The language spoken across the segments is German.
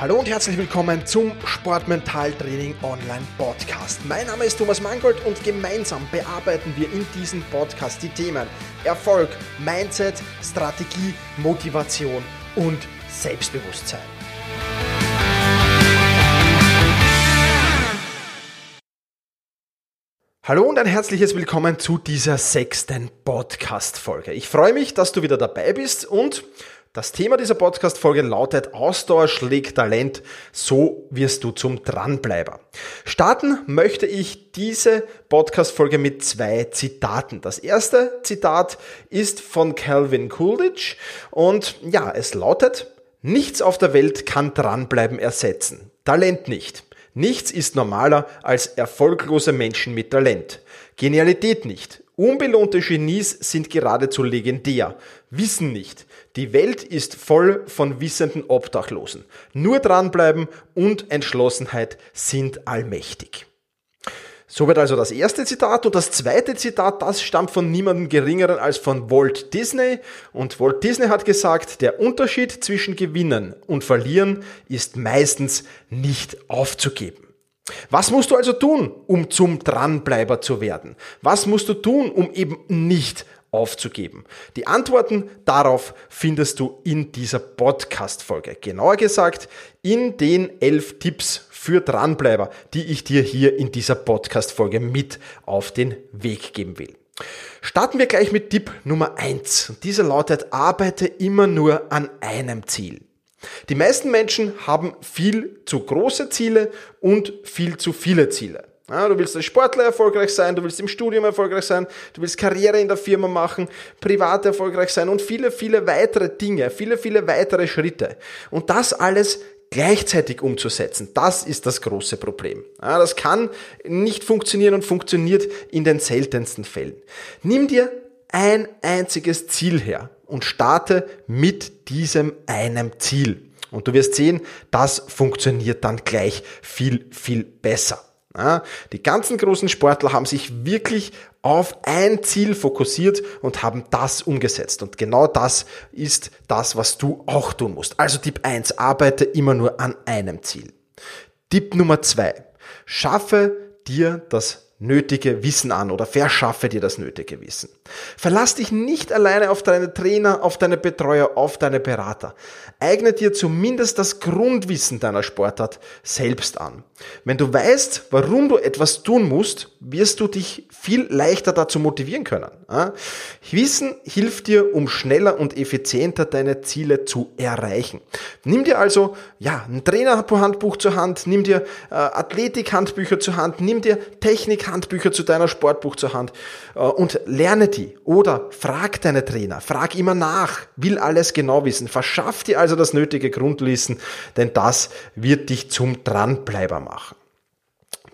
Hallo und herzlich willkommen zum Sportmentaltraining Online Podcast. Mein Name ist Thomas Mangold und gemeinsam bearbeiten wir in diesem Podcast die Themen Erfolg, Mindset, Strategie, Motivation und Selbstbewusstsein. Hallo und ein herzliches Willkommen zu dieser sechsten Podcast-Folge. Ich freue mich, dass du wieder dabei bist und das Thema dieser Podcast-Folge lautet Ausdauer schlägt Talent, so wirst du zum Dranbleiber. Starten möchte ich diese Podcast-Folge mit zwei Zitaten. Das erste Zitat ist von Calvin Coolidge und ja, es lautet, nichts auf der Welt kann Dranbleiben ersetzen. Talent nicht. Nichts ist normaler als erfolglose Menschen mit Talent. Genialität nicht. Unbelohnte Genies sind geradezu legendär. Wissen nicht. Die Welt ist voll von wissenden Obdachlosen. Nur dranbleiben und Entschlossenheit sind allmächtig. Soweit also das erste Zitat. Und das zweite Zitat, das stammt von niemandem geringeren als von Walt Disney. Und Walt Disney hat gesagt, der Unterschied zwischen Gewinnen und Verlieren ist meistens nicht aufzugeben. Was musst du also tun, um zum Dranbleiber zu werden? Was musst du tun, um eben nicht aufzugeben? Die Antworten darauf findest du in dieser Podcast-Folge. Genauer gesagt, in den elf Tipps für Dranbleiber, die ich dir hier in dieser Podcast-Folge mit auf den Weg geben will. Starten wir gleich mit Tipp Nummer eins. Dieser lautet, arbeite immer nur an einem Ziel. Die meisten Menschen haben viel zu große Ziele und viel zu viele Ziele. Ja, du willst als Sportler erfolgreich sein, du willst im Studium erfolgreich sein, du willst Karriere in der Firma machen, privat erfolgreich sein und viele, viele weitere Dinge, viele, viele weitere Schritte. Und das alles gleichzeitig umzusetzen, das ist das große Problem. Ja, das kann nicht funktionieren und funktioniert in den seltensten Fällen. Nimm dir ein einziges Ziel her und starte mit diesem einem Ziel. Und du wirst sehen, das funktioniert dann gleich viel, viel besser. Die ganzen großen Sportler haben sich wirklich auf ein Ziel fokussiert und haben das umgesetzt. Und genau das ist das, was du auch tun musst. Also Tipp 1, arbeite immer nur an einem Ziel. Tipp Nummer 2, schaffe dir das nötige Wissen an oder verschaffe dir das nötige Wissen. Verlass dich nicht alleine auf deine Trainer, auf deine Betreuer, auf deine Berater. Eigne dir zumindest das Grundwissen deiner Sportart selbst an. Wenn du weißt, warum du etwas tun musst, wirst du dich viel leichter dazu motivieren können. Wissen hilft dir, um schneller und effizienter deine Ziele zu erreichen. Nimm dir also ja, ein Trainerhandbuch zur Hand, nimm dir äh, Athletikhandbücher zur Hand, nimm dir Technikhandbücher zu deiner Sportbuch zur Hand äh, und lerne die. Oder frag deine Trainer, frag immer nach, will alles genau wissen. Verschaff dir also das nötige Grundwissen, denn das wird dich zum Dranbleiber machen.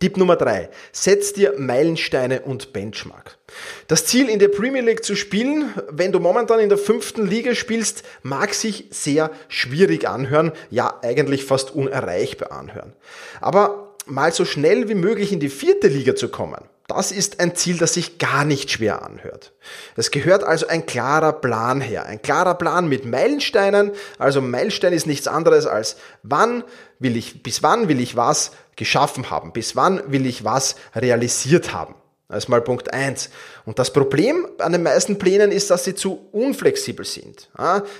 Tipp Nummer drei: Setz dir Meilensteine und Benchmark. Das Ziel in der Premier League zu spielen, wenn du momentan in der fünften Liga spielst, mag sich sehr schwierig anhören, ja eigentlich fast unerreichbar anhören. Aber mal so schnell wie möglich in die vierte Liga zu kommen, das ist ein Ziel, das sich gar nicht schwer anhört. Es gehört also ein klarer Plan her. Ein klarer Plan mit Meilensteinen. Also Meilenstein ist nichts anderes als wann will ich, bis wann will ich was geschaffen haben? Bis wann will ich was realisiert haben? Das ist mal Punkt eins. Und das Problem an den meisten Plänen ist, dass sie zu unflexibel sind.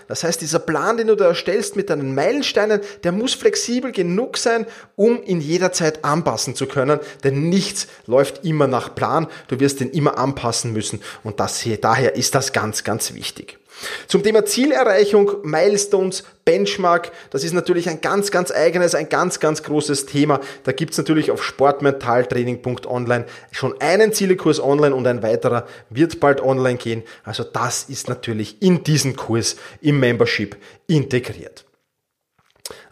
Das heißt, dieser Plan, den du da erstellst mit deinen Meilensteinen, der muss flexibel genug sein, um in jeder Zeit anpassen zu können, denn nichts läuft immer nach Plan. Du wirst den immer anpassen müssen und das hier, daher ist das ganz, ganz wichtig. Zum Thema Zielerreichung, Milestones, Benchmark, das ist natürlich ein ganz, ganz eigenes, ein ganz, ganz großes Thema. Da gibt's natürlich auf sportmentaltraining.online schon einen Zielekurs online und ein weiterer wird bald online gehen. Also das ist natürlich in diesen Kurs im Membership integriert.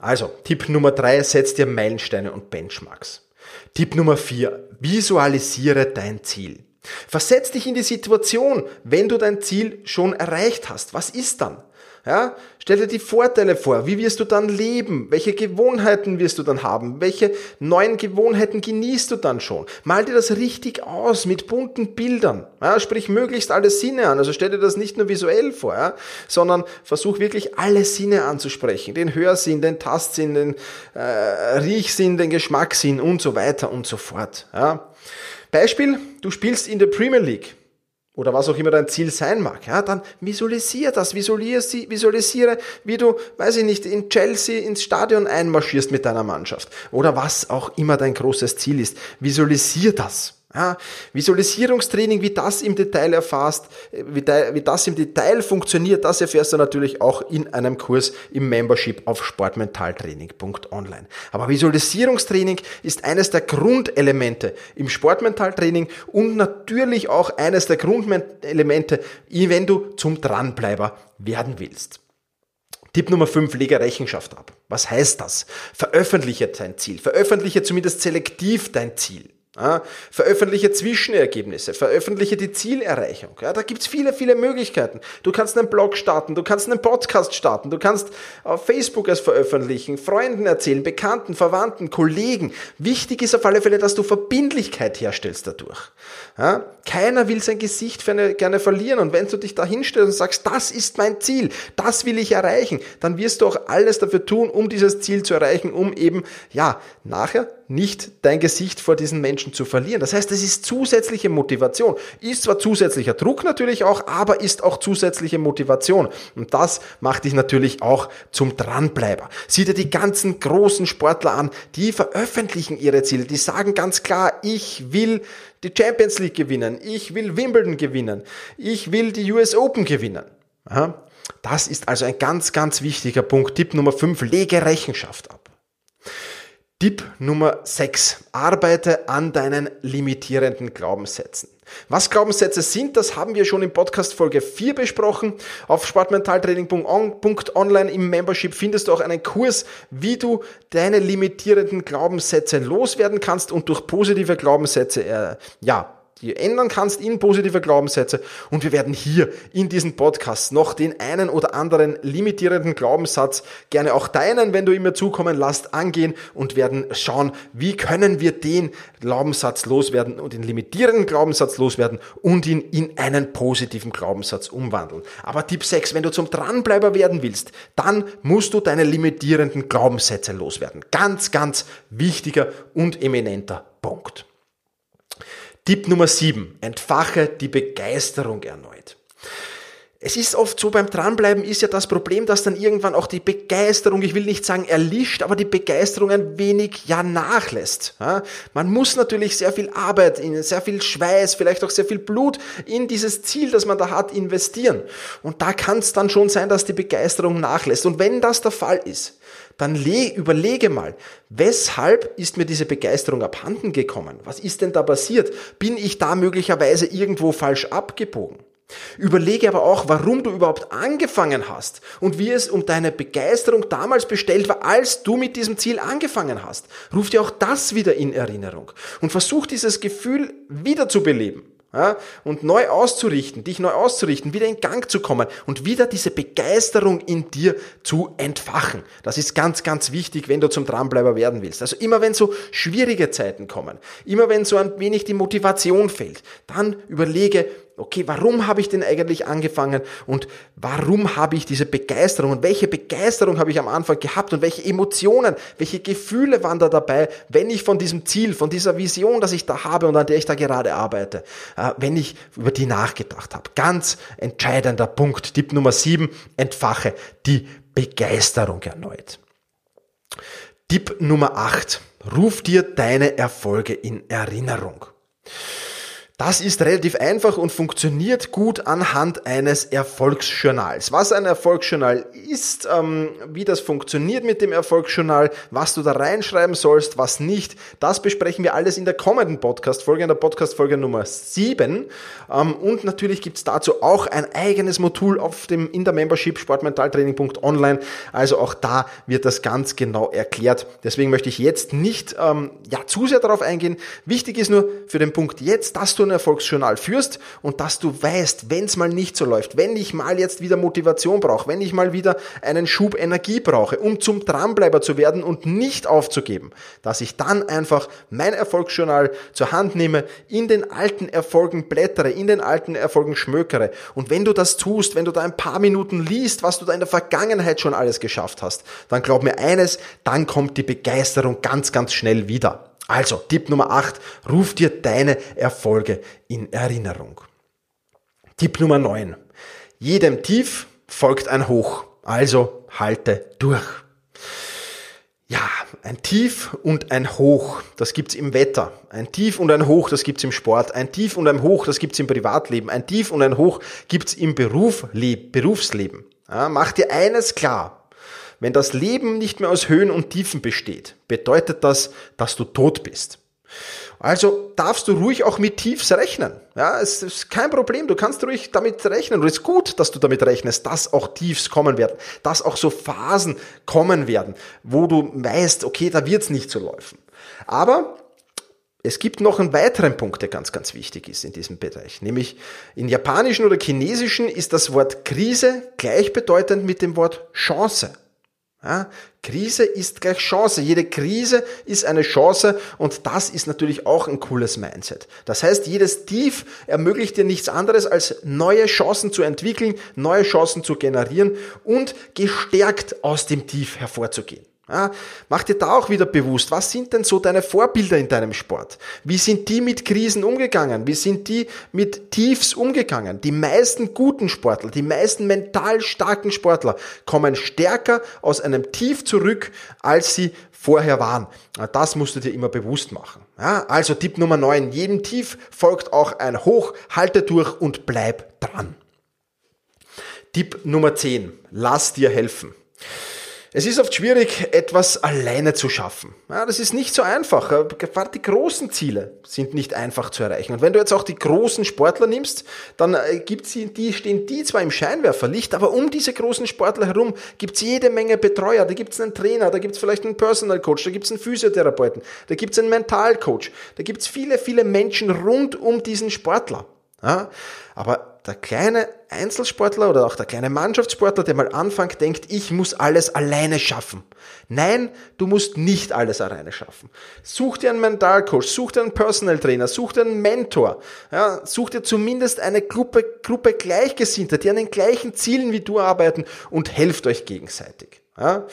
Also, Tipp Nummer drei, setz dir Meilensteine und Benchmarks. Tipp Nummer vier, visualisiere dein Ziel. Versetz dich in die Situation, wenn du dein Ziel schon erreicht hast. Was ist dann? Ja? Stell dir die Vorteile vor. Wie wirst du dann leben? Welche Gewohnheiten wirst du dann haben? Welche neuen Gewohnheiten genießt du dann schon? Mal dir das richtig aus mit bunten Bildern. Ja? Sprich möglichst alle Sinne an. Also stell dir das nicht nur visuell vor, ja? sondern versuch wirklich alle Sinne anzusprechen. Den Hörsinn, den Tastsinn, den äh, Riechsinn, den Geschmackssinn und so weiter und so fort. Ja? Beispiel, du spielst in der Premier League oder was auch immer dein Ziel sein mag, ja, dann visualisiere das, visualisiere, visualisiere, wie du, weiß ich nicht, in Chelsea ins Stadion einmarschierst mit deiner Mannschaft oder was auch immer dein großes Ziel ist. Visualisiere das. Ja, Visualisierungstraining, wie das im Detail erfasst, wie, wie, das im Detail funktioniert, das erfährst du natürlich auch in einem Kurs im Membership auf sportmentaltraining.online. Aber Visualisierungstraining ist eines der Grundelemente im Sportmentaltraining und natürlich auch eines der Grundelemente, wenn du zum Dranbleiber werden willst. Tipp Nummer 5, lege Rechenschaft ab. Was heißt das? Veröffentliche dein Ziel. Veröffentliche zumindest selektiv dein Ziel. Ja, veröffentliche Zwischenergebnisse, veröffentliche die Zielerreichung. Ja, da gibt's viele, viele Möglichkeiten. Du kannst einen Blog starten, du kannst einen Podcast starten, du kannst auf Facebook es veröffentlichen, Freunden erzählen, Bekannten, Verwandten, Kollegen. Wichtig ist auf alle Fälle, dass du Verbindlichkeit herstellst dadurch. Ja, keiner will sein Gesicht eine, gerne verlieren und wenn du dich da hinstellst und sagst, das ist mein Ziel, das will ich erreichen, dann wirst du auch alles dafür tun, um dieses Ziel zu erreichen, um eben, ja, nachher nicht dein Gesicht vor diesen Menschen zu verlieren. Das heißt, es ist zusätzliche Motivation. Ist zwar zusätzlicher Druck natürlich auch, aber ist auch zusätzliche Motivation. Und das macht dich natürlich auch zum Dranbleiber. Sieh dir die ganzen großen Sportler an, die veröffentlichen ihre Ziele. Die sagen ganz klar, ich will die Champions League gewinnen. Ich will Wimbledon gewinnen. Ich will die US Open gewinnen. Das ist also ein ganz, ganz wichtiger Punkt. Tipp Nummer 5, lege Rechenschaft ab. Tipp Nummer 6. Arbeite an deinen limitierenden Glaubenssätzen. Was Glaubenssätze sind, das haben wir schon in Podcast Folge 4 besprochen. Auf sportmentaltraining.online im Membership findest du auch einen Kurs, wie du deine limitierenden Glaubenssätze loswerden kannst und durch positive Glaubenssätze, äh, ja, die ändern kannst in positive Glaubenssätze. Und wir werden hier in diesem Podcast noch den einen oder anderen limitierenden Glaubenssatz, gerne auch deinen, wenn du ihn mir zukommen lässt, angehen und werden schauen, wie können wir den Glaubenssatz loswerden und den limitierenden Glaubenssatz loswerden und ihn in einen positiven Glaubenssatz umwandeln. Aber Tipp 6, wenn du zum Dranbleiber werden willst, dann musst du deine limitierenden Glaubenssätze loswerden. Ganz, ganz wichtiger und eminenter Punkt. Tipp Nummer 7. Entfache die Begeisterung erneut. Es ist oft so, beim Dranbleiben ist ja das Problem, dass dann irgendwann auch die Begeisterung, ich will nicht sagen erlischt, aber die Begeisterung ein wenig ja nachlässt. Ja, man muss natürlich sehr viel Arbeit, sehr viel Schweiß, vielleicht auch sehr viel Blut in dieses Ziel, das man da hat, investieren. Und da kann es dann schon sein, dass die Begeisterung nachlässt. Und wenn das der Fall ist, dann überlege mal, weshalb ist mir diese Begeisterung abhanden gekommen? Was ist denn da passiert? Bin ich da möglicherweise irgendwo falsch abgebogen? Überlege aber auch, warum du überhaupt angefangen hast und wie es um deine Begeisterung damals bestellt war, als du mit diesem Ziel angefangen hast. Ruf dir auch das wieder in Erinnerung und versuch dieses Gefühl wieder zu beleben ja, und neu auszurichten, dich neu auszurichten, wieder in Gang zu kommen und wieder diese Begeisterung in dir zu entfachen. Das ist ganz, ganz wichtig, wenn du zum Dranbleiber werden willst. Also immer wenn so schwierige Zeiten kommen, immer wenn so ein wenig die Motivation fehlt, dann überlege, okay, warum habe ich denn eigentlich angefangen und warum habe ich diese Begeisterung und welche Begeisterung habe ich am Anfang gehabt und welche Emotionen, welche Gefühle waren da dabei, wenn ich von diesem Ziel, von dieser Vision, das ich da habe und an der ich da gerade arbeite, äh, wenn ich über die nachgedacht habe. Ganz entscheidender Punkt. Tipp Nummer sieben, entfache die Begeisterung erneut. Tipp Nummer acht, ruf dir deine Erfolge in Erinnerung. Das ist relativ einfach und funktioniert gut anhand eines Erfolgsjournals. Was ein Erfolgsjournal ist, ähm, wie das funktioniert mit dem Erfolgsjournal, was du da reinschreiben sollst, was nicht, das besprechen wir alles in der kommenden Podcast-Folge, in der Podcast-Folge Nummer 7. Ähm, und natürlich gibt's dazu auch ein eigenes Modul auf dem, in der Membership sportmentaltraining.online. Also auch da wird das ganz genau erklärt. Deswegen möchte ich jetzt nicht ähm, ja, zu sehr darauf eingehen. Wichtig ist nur für den Punkt jetzt, dass du ein Erfolgsjournal führst und dass du weißt, wenn es mal nicht so läuft, wenn ich mal jetzt wieder Motivation brauche, wenn ich mal wieder einen Schub Energie brauche, um zum Dranbleiber zu werden und nicht aufzugeben, dass ich dann einfach mein Erfolgsjournal zur Hand nehme, in den alten Erfolgen blättere, in den alten Erfolgen schmökere. Und wenn du das tust, wenn du da ein paar Minuten liest, was du da in der Vergangenheit schon alles geschafft hast, dann glaub mir eines, dann kommt die Begeisterung ganz, ganz schnell wieder. Also, Tipp Nummer 8, ruf dir deine Erfolge in Erinnerung. Tipp Nummer 9, jedem Tief folgt ein Hoch, also halte durch. Ja, ein Tief und ein Hoch, das gibt's im Wetter. Ein Tief und ein Hoch, das gibt's im Sport. Ein Tief und ein Hoch, das gibt's im Privatleben. Ein Tief und ein Hoch gibt's im Beruf, Berufsleben. Ja, mach dir eines klar. Wenn das Leben nicht mehr aus Höhen und Tiefen besteht, bedeutet das, dass du tot bist. Also darfst du ruhig auch mit Tiefs rechnen. Ja, es ist kein Problem. Du kannst ruhig damit rechnen. Und es ist gut, dass du damit rechnest, dass auch Tiefs kommen werden, dass auch so Phasen kommen werden, wo du weißt, okay, da wird's nicht so laufen. Aber es gibt noch einen weiteren Punkt, der ganz, ganz wichtig ist in diesem Bereich. Nämlich in Japanischen oder Chinesischen ist das Wort Krise gleichbedeutend mit dem Wort Chance. Ja, Krise ist gleich Chance. Jede Krise ist eine Chance und das ist natürlich auch ein cooles Mindset. Das heißt, jedes Tief ermöglicht dir nichts anderes als neue Chancen zu entwickeln, neue Chancen zu generieren und gestärkt aus dem Tief hervorzugehen. Ja, mach dir da auch wieder bewusst, was sind denn so deine Vorbilder in deinem Sport? Wie sind die mit Krisen umgegangen? Wie sind die mit Tiefs umgegangen? Die meisten guten Sportler, die meisten mental starken Sportler kommen stärker aus einem Tief zurück, als sie vorher waren. Das musst du dir immer bewusst machen. Ja, also Tipp Nummer 9, jedem Tief folgt auch ein Hoch, halte durch und bleib dran. Tipp Nummer 10, lass dir helfen. Es ist oft schwierig, etwas alleine zu schaffen. Ja, das ist nicht so einfach. Gerade die großen Ziele sind nicht einfach zu erreichen. Und wenn du jetzt auch die großen Sportler nimmst, dann äh, gibt's die, stehen die zwar im Scheinwerferlicht, aber um diese großen Sportler herum gibt's jede Menge Betreuer. Da gibt's einen Trainer, da gibt's vielleicht einen Personal Coach, da gibt's einen Physiotherapeuten, da gibt's einen Mentalcoach, da gibt's viele, viele Menschen rund um diesen Sportler. Ja, aber der kleine Einzelsportler oder auch der kleine Mannschaftssportler, der mal anfängt, denkt, ich muss alles alleine schaffen. Nein, du musst nicht alles alleine schaffen. Such dir einen Mentalcoach, such dir einen Personal Trainer, such dir einen Mentor, ja, such dir zumindest eine Gruppe, Gruppe Gleichgesinnter, die an den gleichen Zielen wie du arbeiten und helft euch gegenseitig. Ja?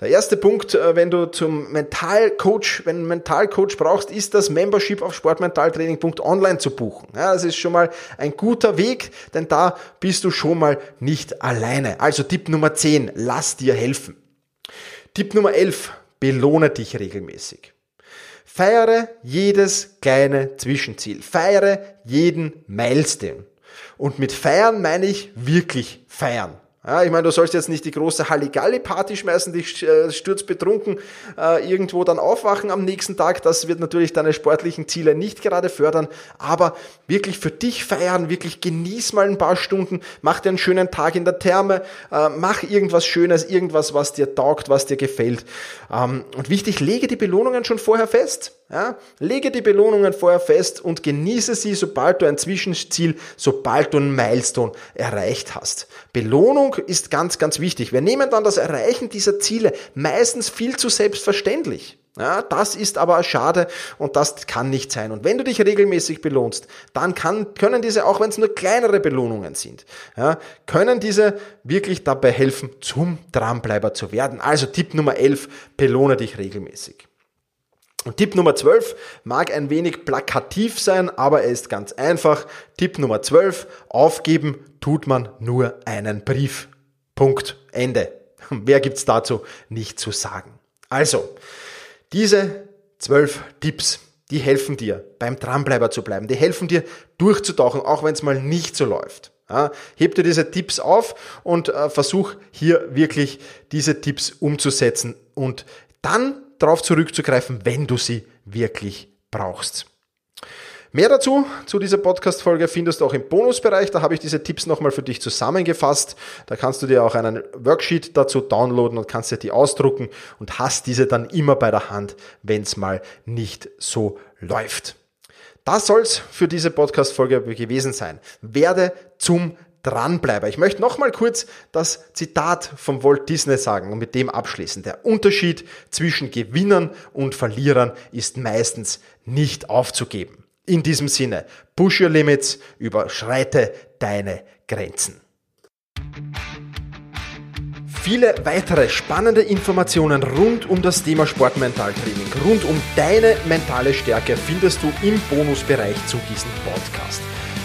Der erste Punkt, äh, wenn du zum Mentalcoach, wenn einen Mentalcoach brauchst, ist das Membership auf sportmentaltraining.online zu buchen. Ja, das ist schon mal ein guter Weg, denn da bist du schon mal nicht alleine. Also Tipp Nummer 10, lass dir helfen. Tipp Nummer 11, belohne dich regelmäßig. Feiere jedes kleine Zwischenziel. Feiere jeden Milestone. Und mit feiern meine ich wirklich feiern. Ja, ich meine, du sollst jetzt nicht die große Halligalli-Party schmeißen, dich äh, sturzbetrunken äh, irgendwo dann aufwachen am nächsten Tag. Das wird natürlich deine sportlichen Ziele nicht gerade fördern, aber wirklich für dich feiern, wirklich genieß mal ein paar Stunden, mach dir einen schönen Tag in der Therme, äh, mach irgendwas Schönes, irgendwas, was dir taugt, was dir gefällt. Ähm, und wichtig, lege die Belohnungen schon vorher fest. Ja? Lege die Belohnungen vorher fest und genieße sie, sobald du ein Zwischenziel, sobald du ein Milestone erreicht hast. Belohnung ist ganz, ganz wichtig. Wir nehmen dann das Erreichen dieser Ziele meistens viel zu selbstverständlich. Ja, das ist aber schade und das kann nicht sein. Und wenn du dich regelmäßig belohnst, dann kann, können diese, auch wenn es nur kleinere Belohnungen sind, ja, können diese wirklich dabei helfen, zum Dranbleiber zu werden. Also Tipp Nummer 11, belohne dich regelmäßig. Tipp Nummer 12 mag ein wenig plakativ sein, aber er ist ganz einfach. Tipp Nummer 12, aufgeben tut man nur einen Brief. Punkt. Ende. Wer gibt's dazu nicht zu sagen? Also, diese zwölf Tipps, die helfen dir, beim Dranbleiber zu bleiben. Die helfen dir, durchzutauchen, auch wenn es mal nicht so läuft. Ja, heb dir diese Tipps auf und äh, versuch hier wirklich diese Tipps umzusetzen und dann darauf zurückzugreifen, wenn du sie wirklich brauchst. Mehr dazu, zu dieser Podcast-Folge findest du auch im Bonusbereich. Da habe ich diese Tipps nochmal für dich zusammengefasst. Da kannst du dir auch einen Worksheet dazu downloaden und kannst dir die ausdrucken und hast diese dann immer bei der Hand, wenn es mal nicht so läuft. Das soll's für diese Podcast-Folge gewesen sein. Werde zum Dranbleiber. Ich möchte nochmal kurz das Zitat von Walt Disney sagen und mit dem abschließen. Der Unterschied zwischen Gewinnern und Verlierern ist meistens nicht aufzugeben. In diesem Sinne, push your limits, überschreite deine Grenzen. Viele weitere spannende Informationen rund um das Thema Sportmentaltraining, rund um deine mentale Stärke findest du im Bonusbereich zu diesem Podcast.